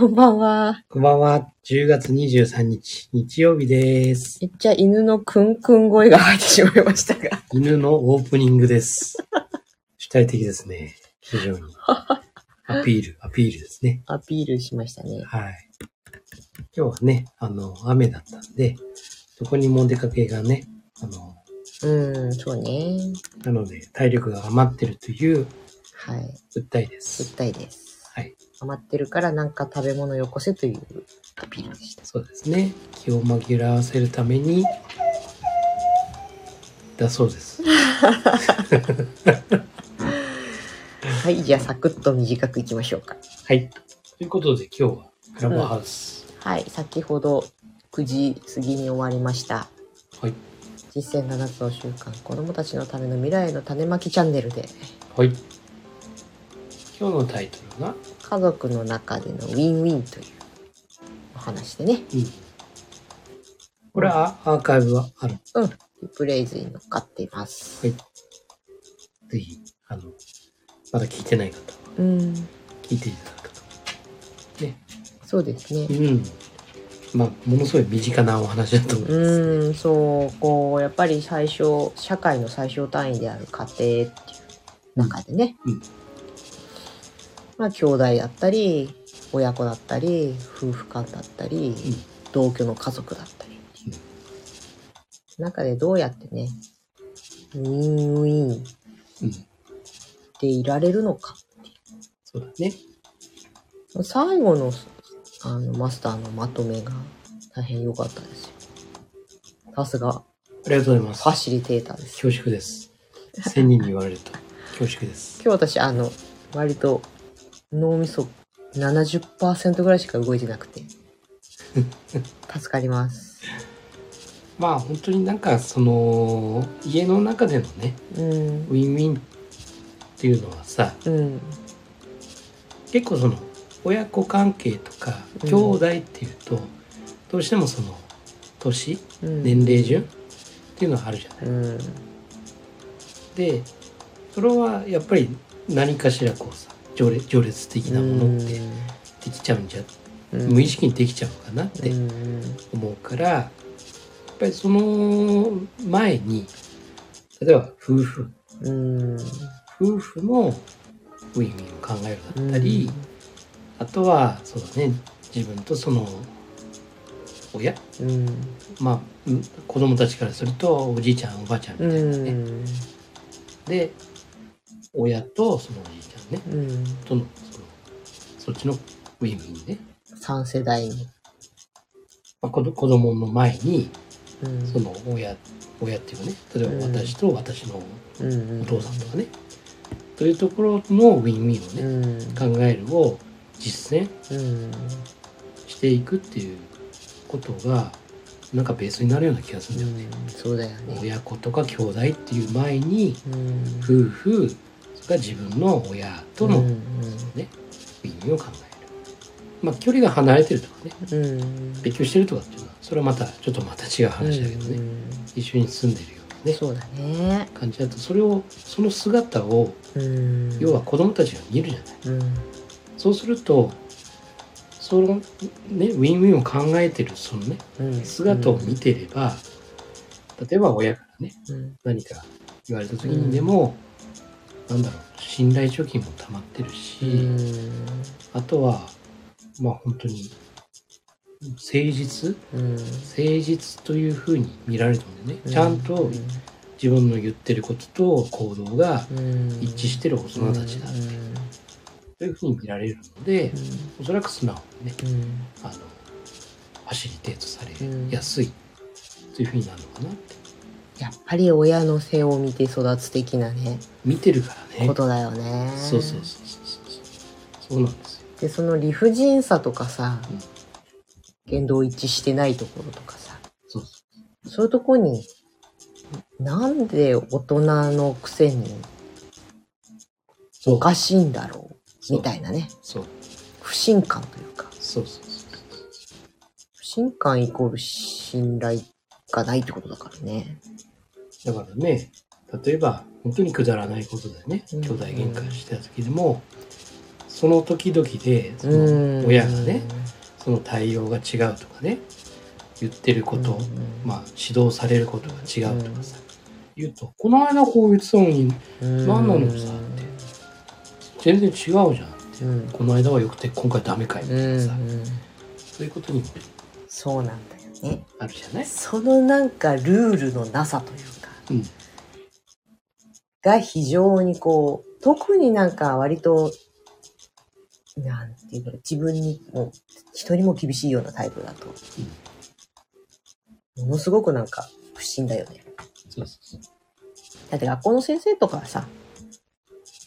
こんばんは。こんばんは。10月23日、日曜日です。めっちゃ犬のクンクン声が入ってしまいましたが。犬のオープニングです。主体的ですね。非常に。アピール、アピールですね。アピールしましたね。はい。今日はね、あの、雨だったんで、どこにもお出かけがね、あの、うん、そうね。なので体力が余ってるというはい。訴えです。絶対です。はい。余ってるからなんか食べ物よこせというアピールでした。そうですね。気を紛らわせるために、だそうです。はい、じゃあサクッと短くいきましょうか。はい。ということで今日はクラブハウス。はい、先ほど9時過ぎに終わりました。はい。実践7つの習慣、子供たちのための未来への種まきチャンネルで、はい。今日のタイトルが、家族の中でのウィンウィンというお話でね、うん。これはアーカイブはある。うん、リプレイズに乗っかっています。はい。ぜひ、あの、まだ聞いてない方はうん、聞いていただくと。ね。そうですね。うん。まあ、ものすごい身近なお話だと思います、ね。うん、そう、こう、やっぱり最初、社会の最小単位である家庭っていう中でね、うんまあ、兄弟だったり、親子だったり、夫婦間だったり、同居の家族だったり、中でどうやってね、ウィンウィンうん。でいられるのか。そうだね。最後のあのマスターのまとめが大変良かったですよ。さすがありがとうございますファ。シリテーターです。恐縮です。千人に言われると恐縮です。今日私あの割と脳みそ70%ぐらいしか動いてなくて。助かります。まあ、本当になんか、その、家の中でのね、うん。ウィンウィンっていうのはさ、うん。結構その親子関係とかうん。兄弟っていうと、どうしてもその年うん。年齢順っていうのがあるじゃない。うん。でそれはやっぱり何かしらこうさ序列序列的なものってできちゃうんじゃ、うん。無意識にできちゃうのかなってうん思うから、やっぱりその前に例えば夫婦。うん。夫婦のウィンウィンを考えるだったり、あとはそうだね自分とその親。うん。まあうん子供たちからするとおじいちゃんおばあちゃんみうたいなね、ん。で親とそのおじいちね。うん。とのそのそっちのウィンウィンね、3世代に、まあ、子供の前にうん。その親親っていうかね。例えばうん私と私のうん。お父さんとかね、というところのウィンウィンをね、うん。考えるを実践うん。していくっていうことがなんかベースになるような気がするんだよね。うん。そうだよね。親子とか兄弟っていう前にうん。夫婦から自分の親との、うんねウィンウィンを考える。まあ距離が離れてるとかね。うん。別居してるとかっていうのはそれはまたちょっとまた違う話だけどね、うん一緒に住んでるようなね。そうだね。感じだとそれをその姿をうん。要は子供たちが見るじゃない。うん。そうするとそのねウィンウィンを考えてるそのねうん。姿を見てれば、例えば親からねうん。何か言われた時にでも、なんだろう信頼貯金も溜まってるし、うん。あとはまあ本当に誠実？うん。誠実というふうに見られるのでね、うん。ちゃんと自分の言ってることと行動がうん。一致してる大人たちだって、という。ふうに見られるので、おそらく素直にねあのファシリテートさうん。れやすいというふうになるのかなってやっぱり親の背を見て育つ的なね見てるからね。ことだよね。そうそうそうそう。そうそうなんですよ。でその理不尽さとかさ言動一致してないところとかさそうそそう。いうとこになんで大人のくせにおかしいんだろうみたいなね。そう。不信感というか。そうそうそう。不信感イコール信頼がないってことだからね。だからね例えば本当にくだらないことでね。うん。兄弟喧嘩してた時でも、その時々でその親がねその対応が違うとかね言ってること、まあ指導されることが違うとかさ、言うと「この間こう言ってたのに何なのさ」って「全然違うじゃん」って、うん。この間はよくて今回ダメかい」みたいなさ、うんそういうことにもそうなんだよね。あるじゃない？そのなんかルールのなさというが非常にこう特になんか割となんていうか自分にも人にも厳しいようなタイプだと、ものすごくなんか不審だよね。そうそうそう。だって学校の先生とかはさ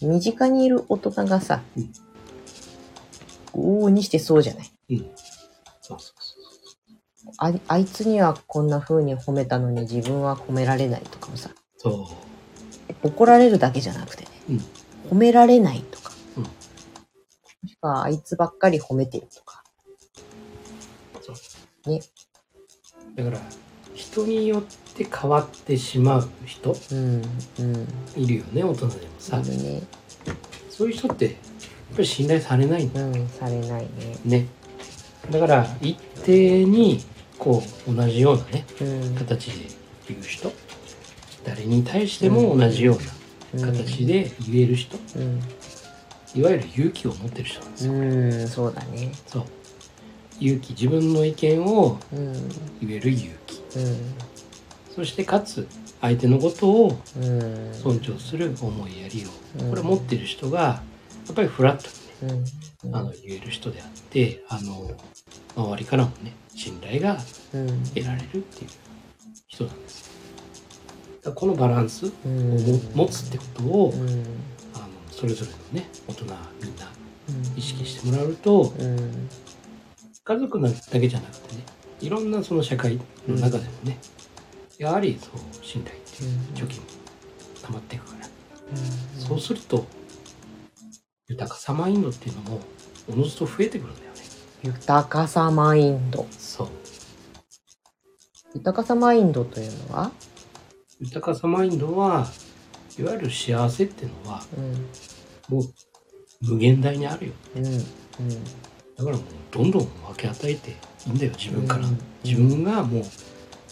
身近にいる大人がさ、うん。往々にしてそうじゃない。うん。そうそうああいつにはこんな風に褒めたのに自分は褒められないとかもさ。そ怒られるだけじゃなくてね、うん。褒められないとか、うん。もしくはあいつばっかり褒めてるとか。うそう。ね。だから人によって変わってしまう人うんうん。いるよね大人でもさ。いるね。そういう人ってやっぱり信頼されないんだうんされないね。ね。だから一定にこう同じようなねうん。形で言う人誰に対しても同じような形で言える人、うん。いわゆる勇気を持ってる人なんですよ、うんそうだね。そう。勇気自分の意見をうん。言える勇気。うん。そしてかつ相手のことをうん。尊重する思いやりうん。をこれ持ってる人がやっぱりフラットあの言える人であってあの周りからもね信頼がうん。得られるっていう人なんですだからこのバランスをうん。持つってことをうん。あのそれぞれのね大人みんなうん。意識してもらうとうん。家族だけじゃなくてねいろんなその社会の中でもね、やはりそう信頼っていう貯金も溜まっていくから、そうすると豊かさマインドっていうのもおのずと増えてくるんだよね。豊かさマインド。そう。豊かさマインドというのは？豊かさマインドはいわゆる幸せっていうのはうん。もう無限大にあるよ。うん。うん。だからもうどんどん分け与えていいんだよ自分から、うん。自分がもう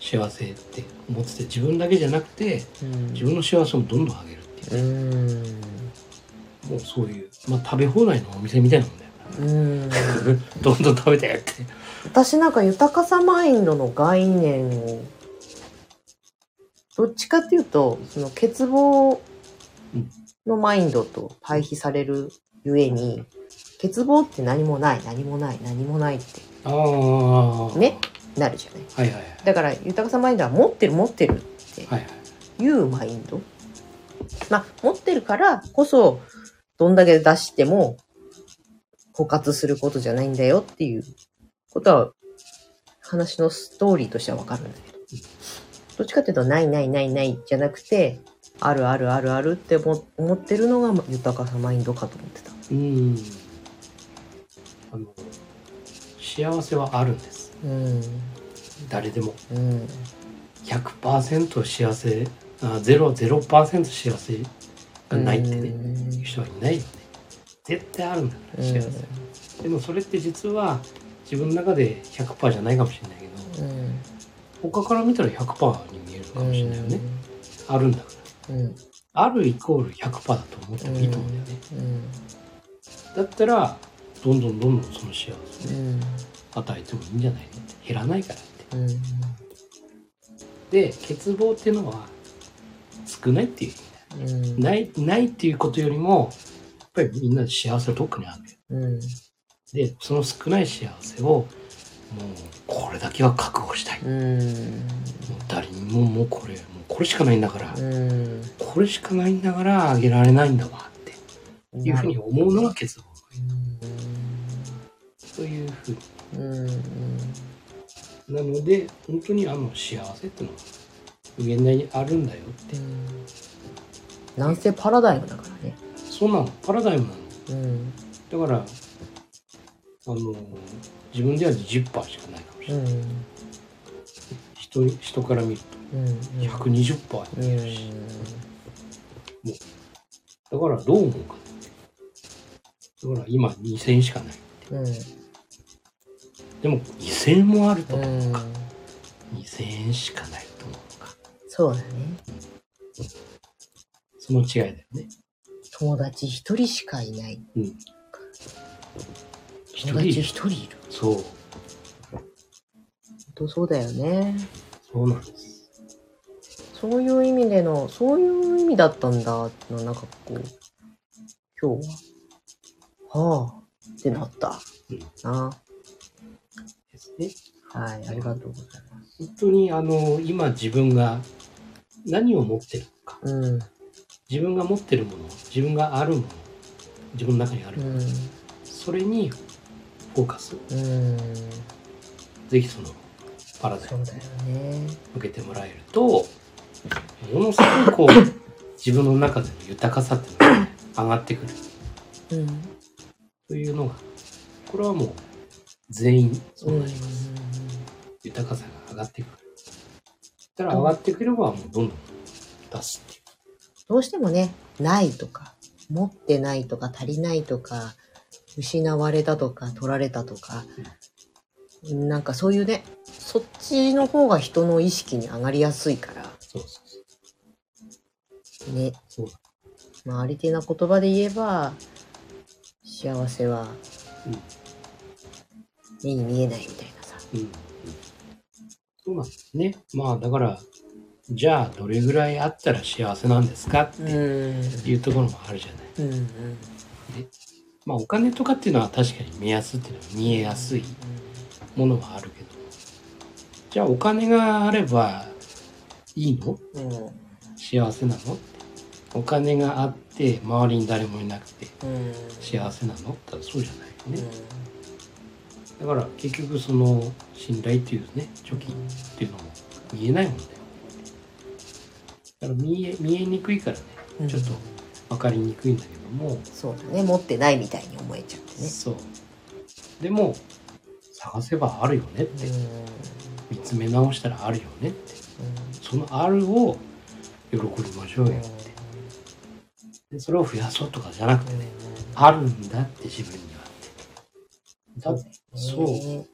幸せって思ってて自分だけじゃなくてうん。自分の幸せもどんどん上げるっていう。うんそういう、まあ、食べ放題のお店みたいなもんだようん。どんどん食べてって。私なんか豊かさマインドの概念をどっちかっていうとその欠乏のマインドと対比されるゆえに欠乏って何もない何もない何もないってああねなるじゃない。はいはいはい。だから豊かさマインドは持ってる持ってるってはいはい。いうマインド。まあ持ってるからこそどんだけ出しても枯渇することじゃないんだよっていうことは話のストーリーとしてはわかるんだけど。どっちかっていうとないないないないじゃなくてあるあるあるあるって思思ってるのが豊かさマインドかと思ってた。うん。あの幸せはあるんです。うん。誰でも。うん。100%幸せあゼロ0%幸せがないってねうんいう人はいないよね。絶対あるんだから幸せ、でもそれって実は自分の中で100%じゃないかもしれないけどうん。他から見たら100%に見えるかもしれないよね、あるん。だからうん。あるイコール100%だと思ってもいいと思うんだよね、うん。だったらどんどんどんどんその幸せをねうん。与えてもいいんじゃないの？って減らないからって。うん。で欠乏っていうのは少ないっていううん。ないないっていうことよりもやっぱりみんな幸せはどっかにある。うん。でその少ない幸せをもうこれだけは覚悟したい、もううん誰にももうこれもうこれしかないんだから、うん。これしかないんだからあげられないんだわっていうふうに思うのが欠乏そういうふうに。うん。うんなので本当にあの幸せっていうのは無限大にあるんだよってなんせパラダイムだからね。そうなの？パラダイムなの？うん。だからあの自分では20%しかないかもしれない、うん。人に人から見るうん。と120%に見えるし、だからどう思うかだから今2000円しかない。うん。でも2000円もあると思ううんか。2000円しかないと思うか。そうだね。その違いだよね。友達一人しかいない。うん。一友達人一人いる。そう。本当そうだよね。そうなんです。そういう意味での、そういう意味だったんだってのはなんかこう、今日は、はあ、ってなった。うんな。ですね。はい、ありがとうございます。本当にあの、今自分が何を持ってるのか。うん。自分が持ってるもの、自分があるもの、自分の中にあるうもの、ん。それにフォーカス。うん。ぜひそのパラダイムそうだよね。向けてもらえると、ものすごくこう、自分の中での豊かさっていうのがね上がってくるうん。というのが、これはもう全員そうなります。豊かさが上がってくる。たら上がってくればもうどんどん出す。どうしてもね、ないとか、持ってないとか、足りないとか、失われたとか、取られたとか、なんかそういうね、そっちの方が人の意識に上がりやすいから、そうそうそう。ね。そうだ。まあ、ありていな言葉で言えば、幸せはうん目に見えないみたいなさ。うん。うんそうなんですね。まあだから、じゃあどれぐらいあったら幸せなんですかってん。いうところもあるじゃない。うんうん。まあお金とかっていうのは確かに目安っていうのは見えやすいものはあるけど、じゃあお金があればいいの？うん。幸せなの？お金があって周りに誰もいなくてうん。幸せなの？ってそうじゃないようんね。だから結局その信頼っていうね、貯金っていうのも見えないもんだよ。だから見え、見えにくいからね、うんちょっと分かりにくいんだけども、そうだね。持ってないみたいに思えちゃってね。そう。でも、探せばあるよねって、見つめ直したらあるよねって、そのあるを喜びましょうよって。でそれを増やそうとかじゃなくてね、あるんだって自分にはって。だそう。ね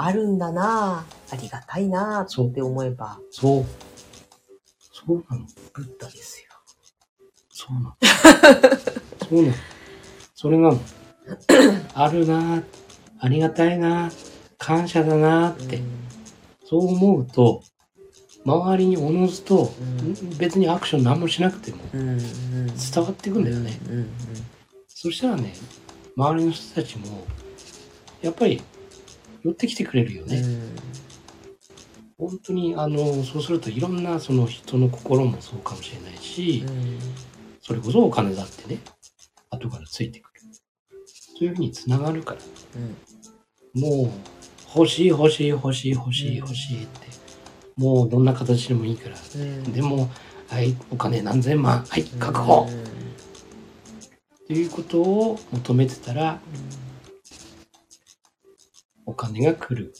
あるんだなぁありがたいなぁって思えば、そう。そうなの。ブッダですよ。そうなの。そうなの。それなの。あるなぁありがたいなぁ感謝だなぁって、そう思うと、周りにおのずと、うん別にアクション何もしなくても伝わっていくんだよね。そしたらね、周りの人たちも、やっぱり寄ってきてくれるよね。本当に、あの、そうするといろんなその人の心もそうかもしれないし、それこそお金だってね、後からついてくる。そういうふうにつながるから、もう、欲しい欲しい欲しい欲しい欲しいって、もうどんな形でもいいから、うん。でも、はい、お金何千万、はい、確保。っていうことを求めてたら、お金が来る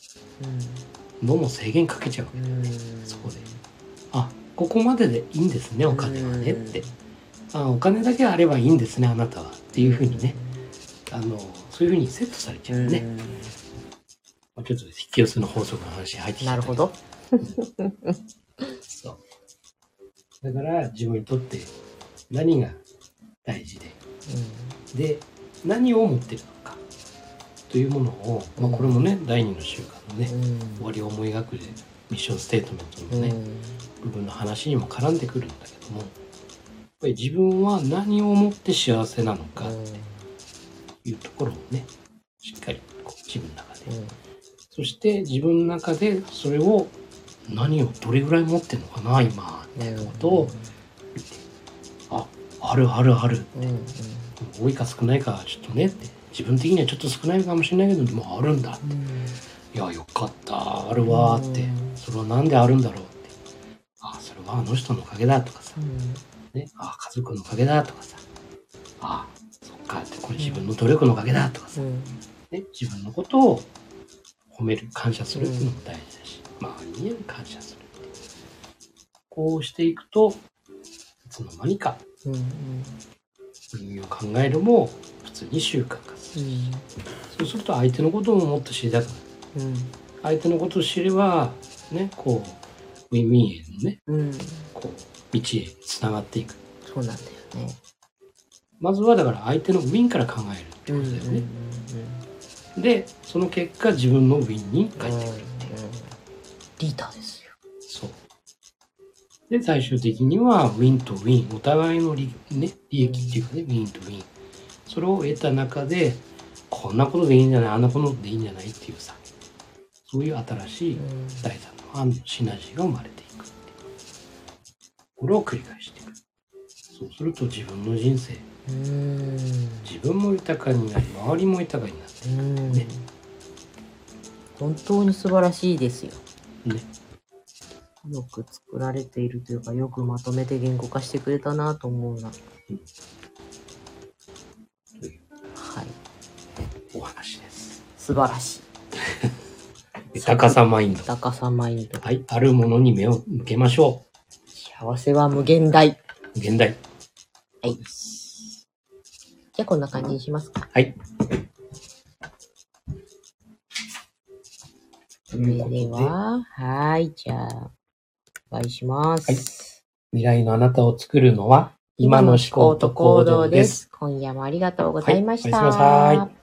のも制限かけちゃうわけだよね。そこで。あ、ここまででいいんですね、お金はねって。あ、お金だけあればいいんですね、あなたは。っていうふうにね。あの、そういうふうにセットされちゃうね。まあちょっと引き寄せの法則の話入ってきたけなるほど。そう。だから自分にとって何が大事で、で、何を持ってるのかというものを、まあこれもね、第二の習慣のね、終わりを思い描くで、ミッションステートメントのね、部分の話にも絡んでくるんだけども、やっぱり自分は何をもって幸せなのかっていうところをね、しっかりこう自分の中で。そして自分の中でそれを何をどれぐらい持ってるのかな、今、みたいなことを見て、あ、あるあるある。多いか少ないかはちょっとねって、自分的にはちょっと少ないかもしれないけど、でもあるんだ。いや、よかった、あるわーってうん。それはなんであるんだろうって。あ、それはあの人のおかげだとかさ。ね、あ家族のおかげだとかさ。あそっかって、これ自分の努力のおかげだとかさ。ね、自分のことを褒める、感謝するっていうのも大事だし、周りにも感謝する。こうしていくと、いつの間にか意味を考えるも普通に習慣化する。そうすると相手のことももっと知りたくなる。うん。相手のことを知れば、ね、こう、ウィンウィンへのね、うん。こう、道へつながっていく。そうなんだよね。まずはだから相手のウィンから考えるってことだよね。で、その結果自分のウィンに返ってくるっていう。リーダーです。で、最終的には、ウィンとウィン、お互いの利,、ね、利益っていうかね、ウィンとウィン。それを得た中で、こんなことでいいんじゃない、あんなことでいいんじゃないっていうさ、そういう新しい第三の案のシナジーが生まれていくっていう。これを繰り返していく。そうすると自分の人生、うん。自分も豊かになり、周りも豊かになってうん。ね本当に素晴らしいですよ。ね。よく作られているというか、よくまとめて言語化してくれたなと思うな。はい。お話です。素晴らしい。豊かさマインド。高さマインド。はい、あるものに目を向けましょ幸せは無限大。う。現代。はい。じゃあこんな感じにしますか。はい。とそれでは、はい。じゃあ、お会いします。はい未来のあなたを作るのは、今の思考と行動です。。今夜もありがとうございました。はいおやすみなさい